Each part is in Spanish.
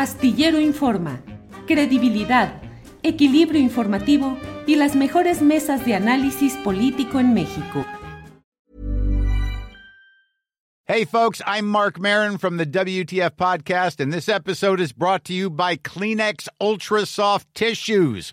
Astillero Informa, credibilidad, equilibrio informativo y las mejores mesas de análisis político en México. Hey, folks, I'm Mark Marin from the WTF Podcast, and this episode is brought to you by Kleenex Ultra Soft Tissues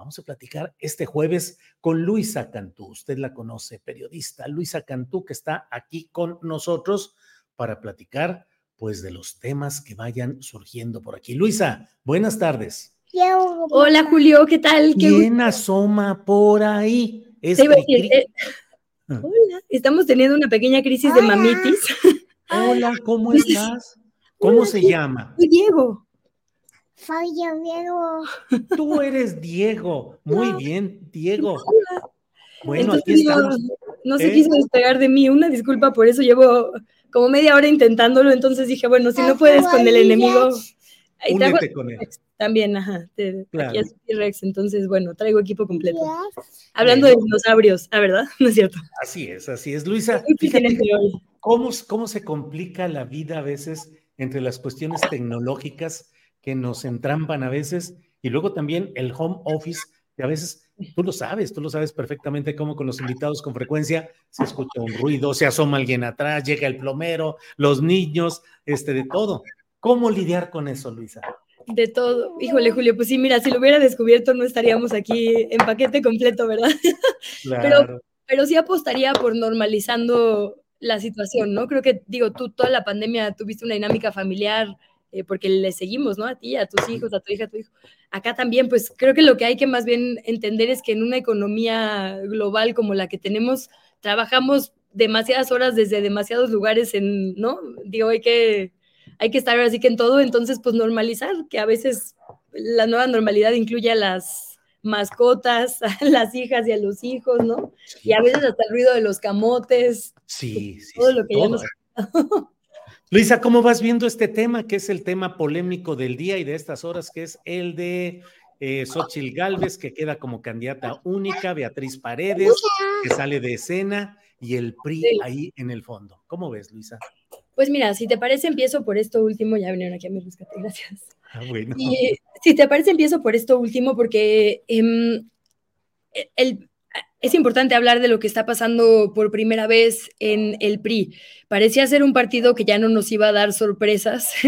Vamos a platicar este jueves con Luisa Cantú. Usted la conoce, periodista. Luisa Cantú, que está aquí con nosotros para platicar pues de los temas que vayan surgiendo por aquí. Luisa, buenas tardes. Hola Julio, ¿qué tal? ¿Qué ¿Quién asoma por ahí? Es eh, ah. hola, estamos teniendo una pequeña crisis de mamitis. Hola, ¿cómo estás? ¿Cómo se llama? Soy Diego. Soy yo, Diego. Tú eres Diego. Muy bien, Diego. Bueno, aquí estamos. No se ¿Eh? quiso despegar de mí. Una disculpa, por eso llevo como media hora intentándolo. Entonces dije, bueno, si no puedes con el enemigo. Únete con él. También, ajá. Aquí es T-Rex, entonces, bueno, traigo equipo completo. Hablando de dinosaurios, ¿ah, verdad? ¿No es cierto? Así es, así es. Luisa, ¿cómo, ¿cómo se complica la vida a veces entre las cuestiones tecnológicas que nos entrampan a veces y luego también el home office, que a veces tú lo sabes, tú lo sabes perfectamente cómo con los invitados con frecuencia se escucha un ruido, se asoma alguien atrás, llega el plomero, los niños, este, de todo. ¿Cómo lidiar con eso, Luisa? De todo. Híjole, Julio, pues sí, mira, si lo hubiera descubierto no estaríamos aquí en paquete completo, ¿verdad? Pero, pero sí apostaría por normalizando la situación, ¿no? Creo que, digo, tú toda la pandemia tuviste una dinámica familiar eh, porque le seguimos, ¿no? A ti, a tus hijos, a tu hija, a tu hijo. Acá también, pues creo que lo que hay que más bien entender es que en una economía global como la que tenemos, trabajamos demasiadas horas desde demasiados lugares en, ¿no? Digo, hay que hay que estar así que en todo, entonces pues normalizar, que a veces la nueva normalidad incluye a las mascotas, a las hijas y a los hijos, ¿no? Y a veces hasta el ruido de los camotes. Sí, sí. Todo lo que ya nos... Luisa, ¿cómo vas viendo este tema, que es el tema polémico del día y de estas horas, que es el de eh, Xochil Gálvez, que queda como candidata única, Beatriz Paredes, que sale de escena, y el PRI ahí en el fondo. ¿Cómo ves, Luisa? Pues mira, si te parece, empiezo por esto último. Ya vinieron aquí a mi rescate, gracias. Ah, bueno. Y, si te parece, empiezo por esto último, porque em, el, es importante hablar de lo que está pasando por primera vez en el PRI. Parecía ser un partido que ya no nos iba a dar sorpresas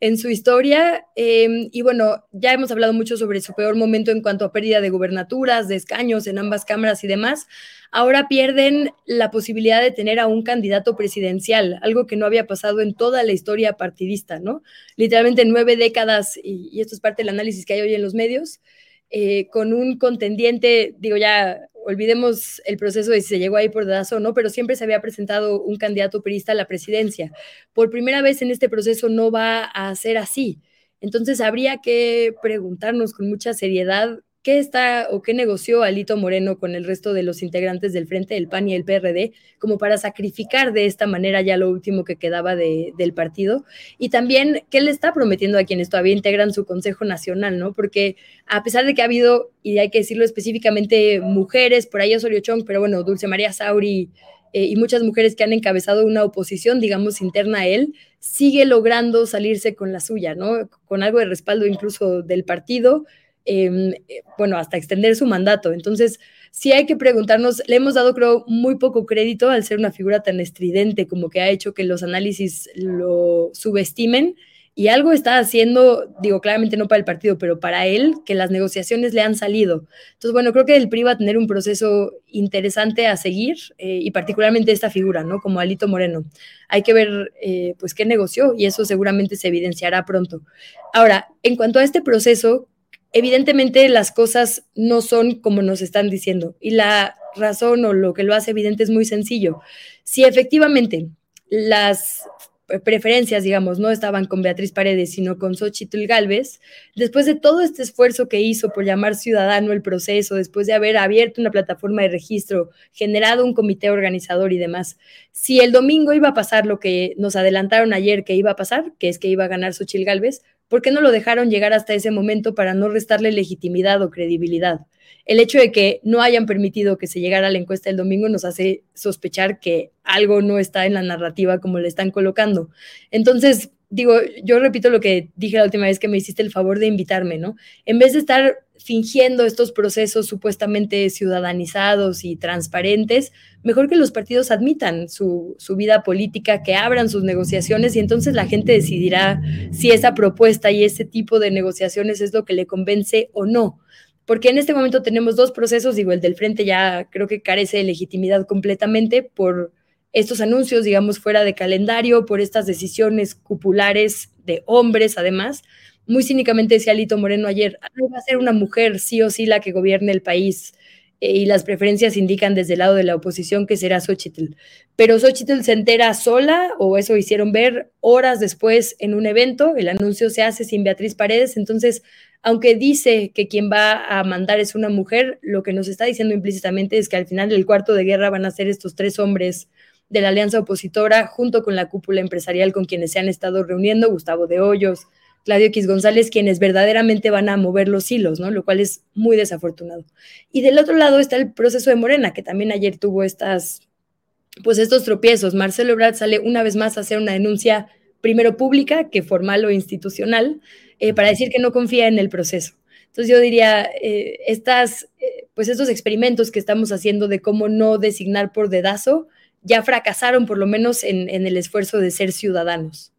en, su historia. Em, y bueno, ya hemos hablado mucho sobre su peor momento en cuanto a pérdida de gubernaturas, de escaños en ambas cámaras y demás. Ahora pierden la posibilidad de tener a un candidato presidencial, algo que no había pasado en toda la historia partidista, ¿no? Literalmente nueve décadas, y, esto es parte del análisis que hay hoy en los medios, eh, con un contendiente, digo ya, olvidemos el proceso de si se llegó ahí por dedazo o no, pero siempre se había presentado un candidato perista a la presidencia. Por primera vez en este proceso no va a ser así. Entonces habría que preguntarnos con mucha seriedad ¿Qué está o qué negoció Alito Moreno con el resto de los integrantes del Frente del PAN y el PRD como para sacrificar de esta manera ya lo último que quedaba del partido? Y también, ¿qué le está prometiendo a quienes todavía integran su Consejo Nacional? ¿no? Porque a pesar de que ha habido, y hay que decirlo específicamente, mujeres, por ahí Osorio Chong, pero bueno, Dulce María Sauri eh, y muchas mujeres que han encabezado una oposición, digamos, interna a él, sigue logrando salirse con la suya, ¿no? Con algo de respaldo incluso del partido eh, bueno, hasta extender su mandato. Entonces, sí hay que preguntarnos, le hemos dado, creo, muy poco crédito al ser una figura tan estridente como que ha hecho que los análisis lo subestimen y algo está haciendo, digo, claramente no para el partido, pero para él, que las negociaciones le han salido. Entonces, bueno, creo que el PRI va a tener un proceso interesante a seguir eh, y particularmente esta figura, ¿no? Como Alito Moreno. Hay que ver, eh, pues, qué negoció y eso seguramente se evidenciará pronto. Ahora, en cuanto a este proceso, evidentemente las cosas no son como nos están diciendo y la razón o lo que lo hace evidente es muy sencillo. Si efectivamente las preferencias, digamos, no estaban con Beatriz Paredes, sino con Xochitl Galvez, después de todo este esfuerzo que hizo por llamar ciudadano el proceso, después de haber abierto una plataforma de registro, generado un comité organizador y demás, si el domingo iba a pasar lo que nos adelantaron ayer que iba a pasar, que es que iba a ganar Xochitl Galvez, ¿Por qué no lo dejaron llegar hasta ese momento para no restarle legitimidad o credibilidad? El hecho de que no hayan permitido que se llegara a la encuesta el domingo nos hace sospechar que algo no está en la narrativa como le están colocando. Entonces, digo, yo repito lo que dije la última vez que me hiciste el favor de invitarme, ¿no? En vez de estar fingiendo estos procesos supuestamente ciudadanizados y transparentes, mejor que los partidos admitan su, vida política, que abran sus negociaciones y entonces la gente decidirá si esa propuesta y ese tipo de negociaciones es lo que le convence o no. Porque en este momento tenemos dos procesos, digo, el del frente ya creo que carece de legitimidad completamente por estos anuncios, digamos, fuera de calendario, por estas decisiones cupulares de hombres, además. Muy cínicamente decía Lito Moreno ayer, va a ser una mujer sí o sí la que gobierne el país eh, y las preferencias indican desde el lado de la oposición que será Xochitl. Pero Xochitl se entera sola, o eso hicieron ver horas después en un evento, el anuncio se hace sin Beatriz Paredes, entonces, aunque dice que quien va a mandar es una mujer, lo que nos está diciendo implícitamente es que al final del cuarto de guerra van a ser estos tres hombres de la alianza opositora, junto con la cúpula empresarial con quienes se han estado reuniendo, Gustavo de Hoyos, Claudio X González, quienes verdaderamente van a mover los hilos, ¿no? Lo cual es muy desafortunado. Y del otro lado está el proceso de Morena, que también ayer tuvo estas, pues estos tropiezos. Marcelo Ebrard sale una vez más a hacer una denuncia primero pública que formal o institucional, eh, para decir que no confía en el proceso. Entonces yo diría, eh, estas, eh, pues estos experimentos que estamos haciendo de cómo no designar por dedazo, ya fracasaron por lo menos en, el esfuerzo de ser ciudadanos.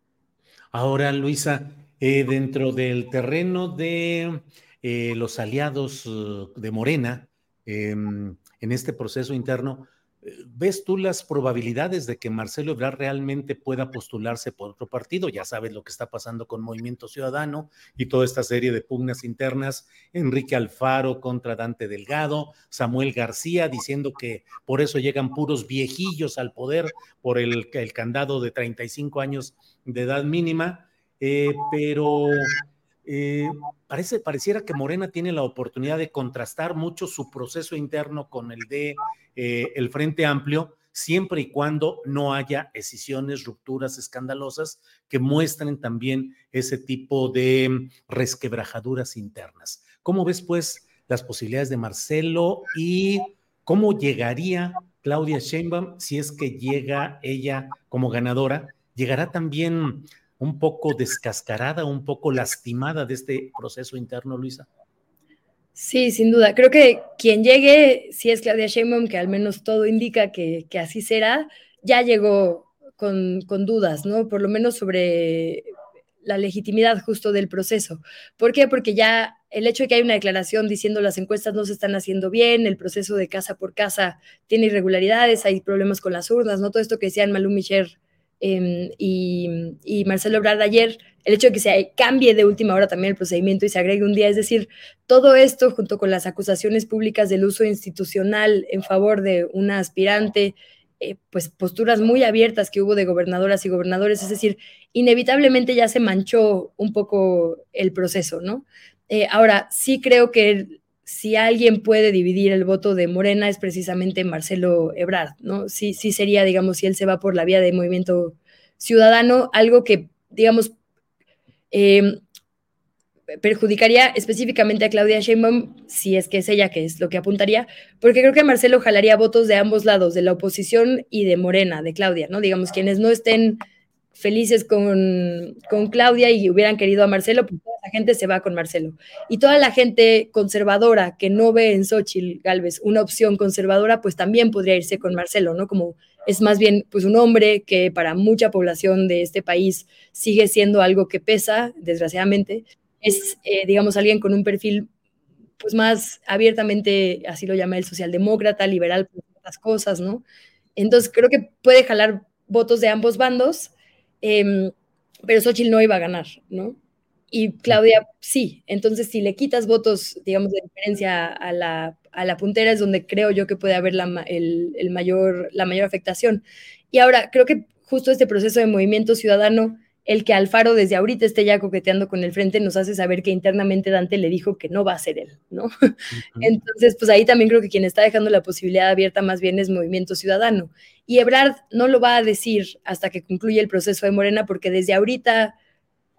Ahora, Luisa, eh, dentro del terreno de eh, los aliados uh, de Morena, em, en este proceso interno, ¿Ves tú las probabilidades de que Marcelo Ebrard realmente pueda postularse por otro partido? Ya sabes lo que está pasando con Movimiento Ciudadano y toda esta serie de pugnas internas. Enrique Alfaro contra Dante Delgado, Samuel García diciendo que por eso llegan puros viejillos al poder por el, el candado de 35 años de edad mínima. Eh, pero eh, parece, pareciera que Morena tiene la oportunidad de contrastar mucho su proceso interno con el de eh, el Frente Amplio, siempre y cuando no haya decisiones, rupturas escandalosas que muestren también ese tipo de resquebrajaduras internas. ¿Cómo ves, pues, las posibilidades de Marcelo y cómo llegaría Claudia Sheinbaum, si es que llega ella como ganadora, llegará también un poco descascarada, un poco lastimada de este proceso interno, Luisa. Sí, sin duda. Creo que quien llegue, si es Claudia Sheinbaum, que al menos todo indica que, así será, ya llegó con, con, dudas, ¿no? Por lo menos sobre la legitimidad justo del proceso. ¿Por qué? Porque ya el hecho de que hay una declaración diciendo las encuestas no se están haciendo bien, el proceso de casa por casa tiene irregularidades, hay problemas con las urnas, ¿no? Todo esto que decían Malú Micher em, y, Marcelo Ebrard ayer, el hecho de que se cambie de última hora también el procedimiento y se agregue un día, es decir, todo esto junto con las acusaciones públicas del uso institucional en favor de una aspirante, eh, pues posturas muy abiertas que hubo de gobernadoras y gobernadores, es decir, inevitablemente ya se manchó un poco el proceso, ¿no? Eh, ahora, sí creo que si alguien puede dividir el voto de Morena es precisamente Marcelo Ebrard, ¿no? Sí, sería, digamos, si él se va por la vía de movimiento ciudadano, algo que, digamos, eh, perjudicaría específicamente a Claudia Sheinbaum, si es que es ella que es lo que apuntaría, porque creo que Marcelo jalaría votos de ambos lados, de la oposición y de Morena, de Claudia, ¿no? Digamos, quienes no estén felices con, con Claudia y hubieran querido a Marcelo, pues toda la gente se va con Marcelo. Y toda la gente conservadora que no ve en Xochitl Galvez una opción conservadora, pues también podría irse con Marcelo, ¿no? Como es más bien pues un hombre que para mucha población de este país sigue siendo algo que pesa, desgraciadamente, es, eh, digamos, alguien con un perfil pues más abiertamente, así lo llama el socialdemócrata, liberal, por otras cosas, ¿no? Entonces creo que puede jalar votos de ambos bandos, em, pero Xochitl no iba a ganar, ¿no? Y Claudia sí. Entonces, si le quitas votos, digamos, de diferencia a la, a la puntera, es donde creo yo que puede haber la, el, el mayor, la mayor afectación. Y ahora, creo que justo este proceso de movimiento ciudadano el que Alfaro desde ahorita esté ya coqueteando con el frente nos hace saber que internamente Dante le dijo que no va a ser él, ¿no? Entonces, pues ahí también creo que quien está dejando la posibilidad abierta más bien es Movimiento Ciudadano. Y Ebrard no lo va a decir hasta que concluya el proceso de Morena, porque desde ahorita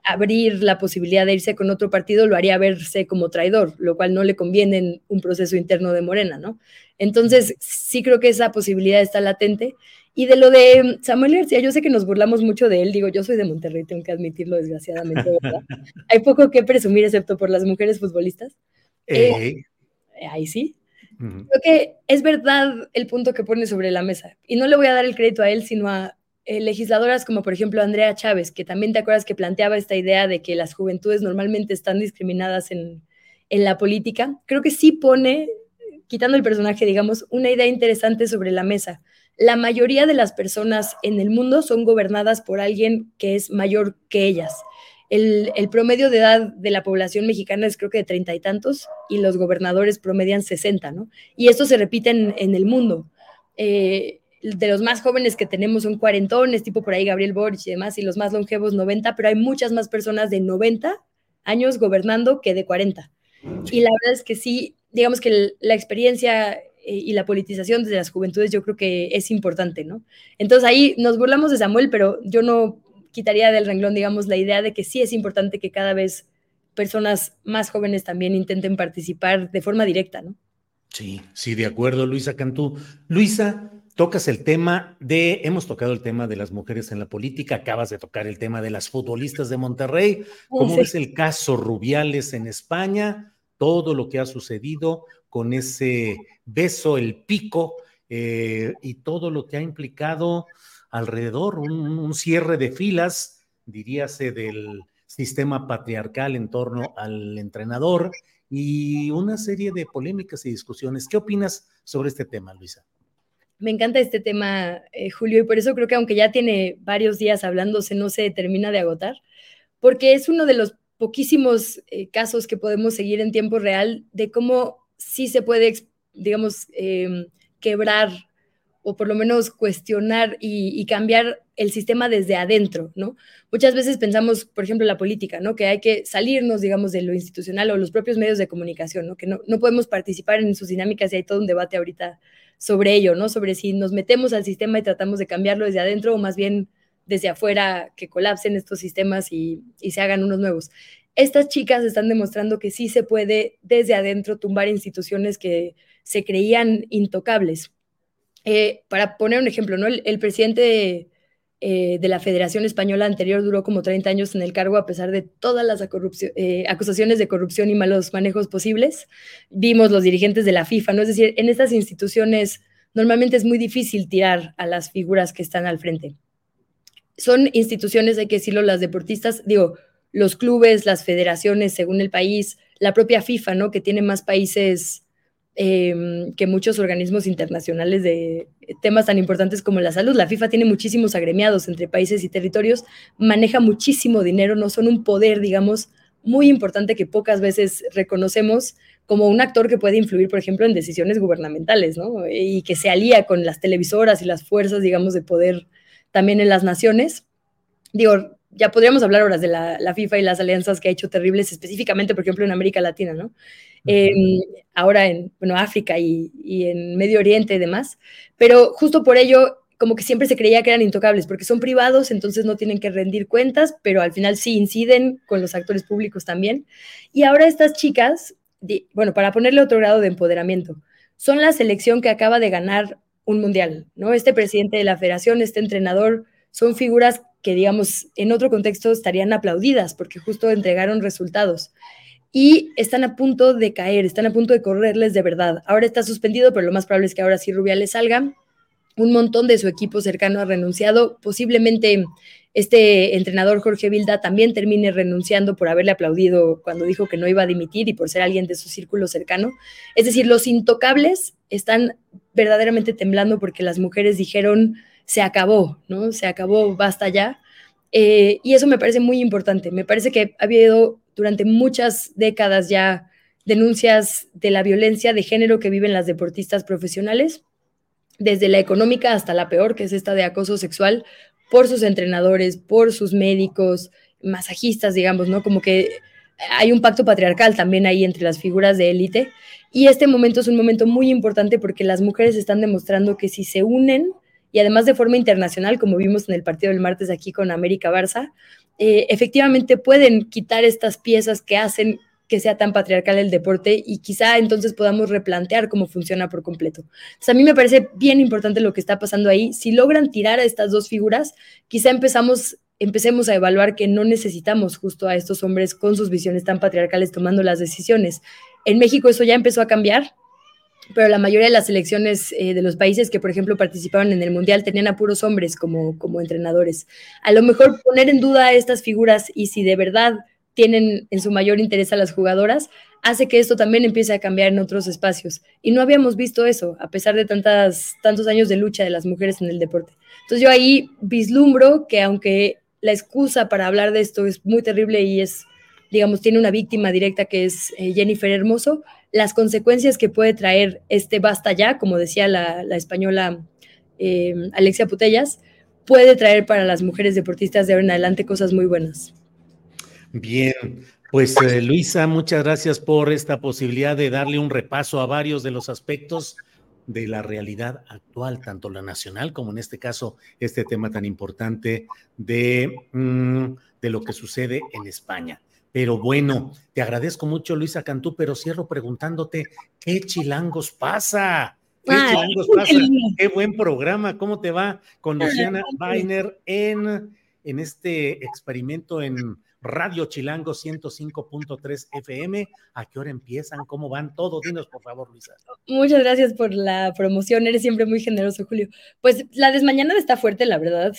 abrir la posibilidad de irse con otro partido lo haría verse como traidor, lo cual no le conviene en un proceso interno de Morena, ¿no? Entonces, sí creo que esa posibilidad está latente y de lo de Samuel García, yo sé que nos burlamos mucho de él, digo, yo soy de Monterrey, tengo que admitirlo desgraciadamente, ¿verdad? Hay poco que presumir excepto por las mujeres futbolistas. Eh, ahí sí. Creo que es verdad el punto que pone sobre la mesa. Y no le voy a dar el crédito a él, sino a eh, legisladoras como por ejemplo Andrea Chávez, que también te acuerdas que planteaba esta idea de que las juventudes normalmente están discriminadas en, en la política. Creo que sí pone, quitando el personaje, digamos, una idea interesante sobre la mesa la mayoría de las personas en el mundo son gobernadas por alguien que es mayor que ellas. El, promedio de edad de la población mexicana es creo que de treinta y tantos y los gobernadores promedian sesenta, ¿no? Y esto se repite en, el mundo. Eh, de los más jóvenes que tenemos son cuarentones, tipo por ahí Gabriel Boric y demás, y los más longevos 90, pero hay muchas más personas de 90 años gobernando que de 40. Y la verdad es que sí, digamos que la experiencia y la politización desde las juventudes yo creo que es importante, ¿no? Entonces ahí nos burlamos de Samuel, pero yo no quitaría del renglón, digamos, la idea de que sí es importante que cada vez personas más jóvenes también intenten participar de forma directa, ¿no? Sí, sí, de acuerdo, Luisa Cantú. Luisa, tocas el tema de, hemos tocado el tema de las mujeres en la política, acabas de tocar el tema de las futbolistas de Monterrey, ¿cómo es el caso Rubiales en España? Todo lo que ha sucedido, con ese beso, el pico eh, y todo lo que ha implicado alrededor, un, cierre de filas, diríase, del sistema patriarcal en torno al entrenador y una serie de polémicas y discusiones. ¿Qué opinas sobre este tema, Luisa? Me encanta este tema, eh, Julio, y por eso creo que aunque ya tiene varios días hablándose, no se termina de agotar, porque es uno de los poquísimos eh, casos que podemos seguir en tiempo real de cómo sí se puede, digamos, em, quebrar o por lo menos cuestionar y, cambiar el sistema desde adentro, ¿no? Muchas veces pensamos, por ejemplo, la política, ¿no? Que hay que salirnos, digamos, de lo institucional o los propios medios de comunicación, ¿no? Que no, no podemos participar en sus dinámicas y hay todo un debate ahorita sobre ello, ¿no? Sobre si nos metemos al sistema y tratamos de cambiarlo desde adentro o más bien desde afuera que colapsen estos sistemas y, y se hagan unos nuevos estas chicas están demostrando que sí se puede desde adentro tumbar instituciones que se creían intocables. Eh, para poner un ejemplo, ¿no? El, presidente eh, de, la Federación Española anterior duró como 30 años en el cargo a pesar de todas las eh, acusaciones de corrupción y malos manejos posibles. Vimos los dirigentes de la FIFA, ¿no? Es decir, en estas instituciones normalmente es muy difícil tirar a las figuras que están al frente. Son instituciones, hay que decirlo, las deportistas, digo, los clubes, las federaciones, según el país, la propia FIFA, ¿no? Que tiene más países em, que muchos organismos internacionales de temas tan importantes como la salud. La FIFA tiene muchísimos agremiados entre países y territorios, maneja muchísimo dinero, no son un poder, digamos, muy importante que pocas veces reconocemos como un actor que puede influir, por ejemplo, en decisiones gubernamentales, ¿no? Y que se alía con las televisoras y las fuerzas, digamos, de poder también en las naciones. Digo, ya podríamos hablar horas de la, FIFA y las alianzas que ha hecho terribles, específicamente, por ejemplo, en América Latina, ¿no? Em, ahora en, bueno, África y, y, en Medio Oriente y demás. Pero justo por ello, como que siempre se creía que eran intocables, porque son privados, entonces no tienen que rendir cuentas, pero al final sí inciden con los actores públicos también. Y ahora estas chicas, bueno, para ponerle otro grado de empoderamiento, son la selección que acaba de ganar un mundial, ¿no? Este presidente de la federación, este entrenador, son figuras que, digamos, en otro contexto estarían aplaudidas porque justo entregaron resultados. Y están a punto de caer, están a punto de correrles de verdad. Ahora está suspendido, pero lo más probable es que ahora sí Rubiales salga. Un montón de su equipo cercano ha renunciado. Posiblemente este entrenador Jorge Vilda también termine renunciando por haberle aplaudido cuando dijo que no iba a dimitir y por ser alguien de su círculo cercano. Es decir, los intocables están verdaderamente temblando porque las mujeres dijeron se acabó, ¿no? Se acabó, basta ya. Eh, y eso me parece muy importante. Me parece que ha habido durante muchas décadas ya denuncias de la violencia de género que viven las deportistas profesionales, desde la económica hasta la peor, que es esta de acoso sexual, por sus entrenadores, por sus médicos, masajistas, digamos, ¿no? Como que hay un pacto patriarcal también ahí entre las figuras de élite. Y este momento es un momento muy importante porque las mujeres están demostrando que si se unen, y además de forma internacional, como vimos en el partido del martes aquí con América Barça, eh, efectivamente pueden quitar estas piezas que hacen que sea tan patriarcal el deporte y quizá entonces podamos replantear cómo funciona por completo. Entonces, a mí me parece bien importante lo que está pasando ahí. Si logran tirar a estas dos figuras, quizá empezamos, empecemos a evaluar que no necesitamos justo a estos hombres con sus visiones tan patriarcales tomando las decisiones. En México eso ya empezó a cambiar pero la mayoría de las selecciones eh, de los países que, por ejemplo, participaron en el Mundial tenían a puros hombres como, como entrenadores. A lo mejor poner en duda a estas figuras y si de verdad tienen en su mayor interés a las jugadoras, hace que esto también empiece a cambiar en otros espacios. Y no habíamos visto eso, a pesar de tantas, tantos años de lucha de las mujeres en el deporte. Entonces yo ahí vislumbro que aunque la excusa para hablar de esto es muy terrible y es, digamos, tiene una víctima directa que es eh, Jennifer Hermoso, las consecuencias que puede traer este basta ya, como decía la, española eh, Alexia Putellas, puede traer para las mujeres deportistas de ahora en adelante cosas muy buenas. Bien, pues eh, Luisa, muchas gracias por esta posibilidad de darle un repaso a varios de los aspectos de la realidad actual, tanto la nacional como en este caso este tema tan importante de, mm, de lo que sucede en España. Pero bueno, te agradezco mucho, Luisa Cantú, pero cierro preguntándote, ¿qué chilangos pasa? ¿Qué chilangos pasa? Qué buen programa, ¿cómo te va con Luciana Weiner en, en este experimento en Radio Chilango 105.3 FM. ¿A qué hora empiezan? ¿Cómo van todos? Dinos, por favor, Luisa. Muchas gracias por la promoción. Eres siempre muy generoso, Julio. Pues la desmañana está fuerte, la verdad.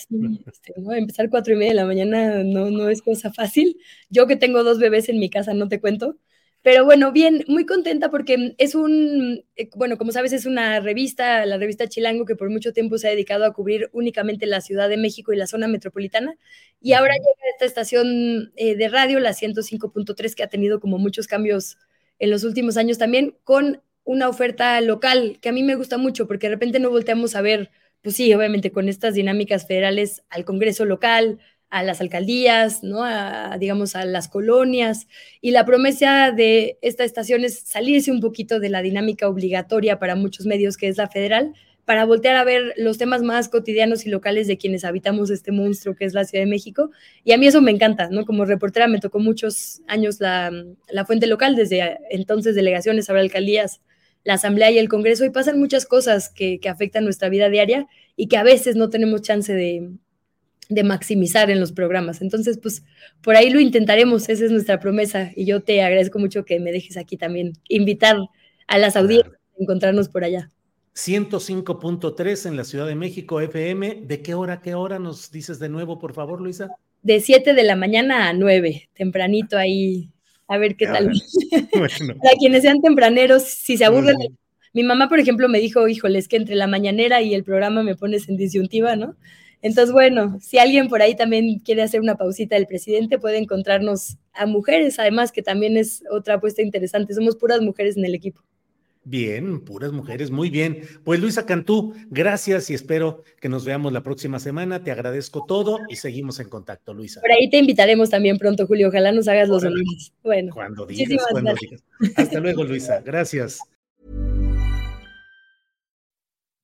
Este, Empezar cuatro y media de la mañana no, no es cosa fácil. Yo que tengo dos bebés en mi casa, no te cuento. Pero bueno, bien, muy contenta porque es un, eh, bueno, como sabes, es una revista, la revista Chilango, que por mucho tiempo se ha dedicado a cubrir únicamente la Ciudad de México y la zona metropolitana. Y ahora llega esta estación eh, de radio, la 105.3, que ha tenido como muchos cambios en los últimos años también, con una oferta local que a mí me gusta mucho porque de repente no volteamos a ver, pues sí, obviamente con estas dinámicas federales al Congreso local, a las alcaldías, ¿no? A, digamos, a las colonias. Y la promesa de esta estación es salirse un poquito de la dinámica obligatoria para muchos medios, que es la federal, para voltear a ver los temas más cotidianos y locales de quienes habitamos este monstruo que es la Ciudad de México. Y a mí eso me encanta, ¿no? Como reportera me tocó muchos años la, la fuente local, desde entonces delegaciones, ahora alcaldías, la Asamblea y el Congreso y pasan muchas cosas que, que afectan nuestra vida diaria y que a veces no tenemos chance de, de maximizar en los programas. Entonces, pues por ahí lo intentaremos, esa es nuestra promesa y yo te agradezco mucho que me dejes aquí también invitar a las audiencias a encontrarnos por allá. 105.3 en la Ciudad de México, FM. ¿De qué hora, qué hora nos dices de nuevo, por favor, Luisa? De 7 de la mañana a 9, tempranito ahí, a ver qué tal. Para quienes sean tempraneros, si se aburren. Mi mamá, por ejemplo, me dijo, híjole, es que entre la mañanera y el programa me pones en disyuntiva, ¿no? Entonces, bueno, si alguien por ahí también quiere hacer una pausita del presidente, puede encontrarnos a mujeres, además que también es otra apuesta interesante. Somos puras mujeres en el equipo. Bien, puras mujeres, muy bien. Pues Luisa Cantú, gracias y espero que nos veamos la próxima semana. Te agradezco todo y seguimos en contacto, Luisa. Por ahí te invitaremos también pronto, Julio. Ojalá nos hagas los honores. Bueno, cuando digas, cuando digas. Hasta luego, Luisa. Gracias.